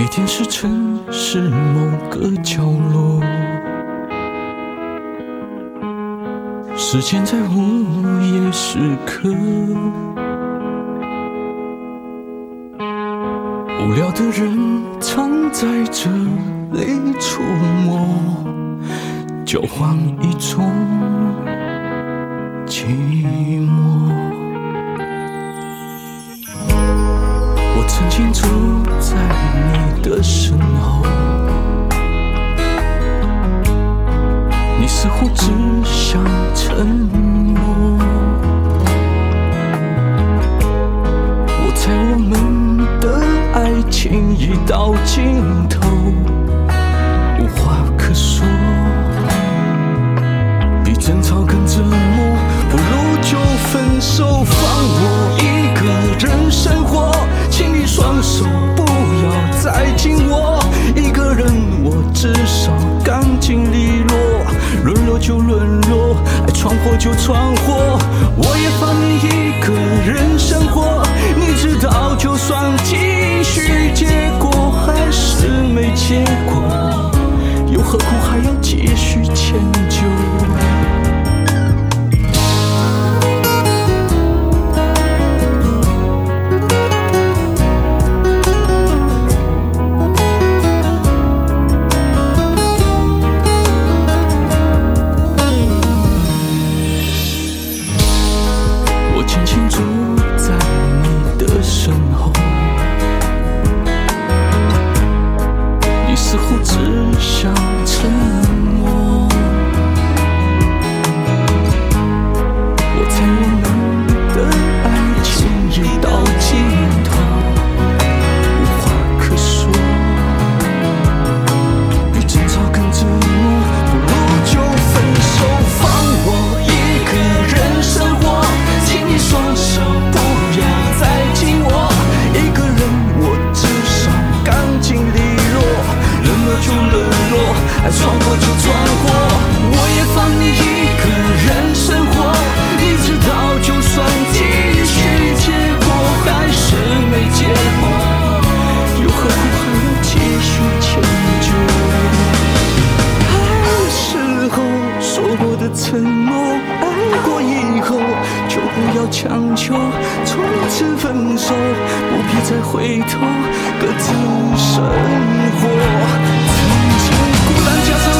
每天是城市某个角落，时间在午夜时刻。无聊的人藏在这里触摸，交换一种寂寞。曾经住在你的身后。你似乎只想沉默。我猜我们的爱情已到尽头。闯祸就闯祸我也放强求从此分手不必再回头各自生活。曾经孤单加上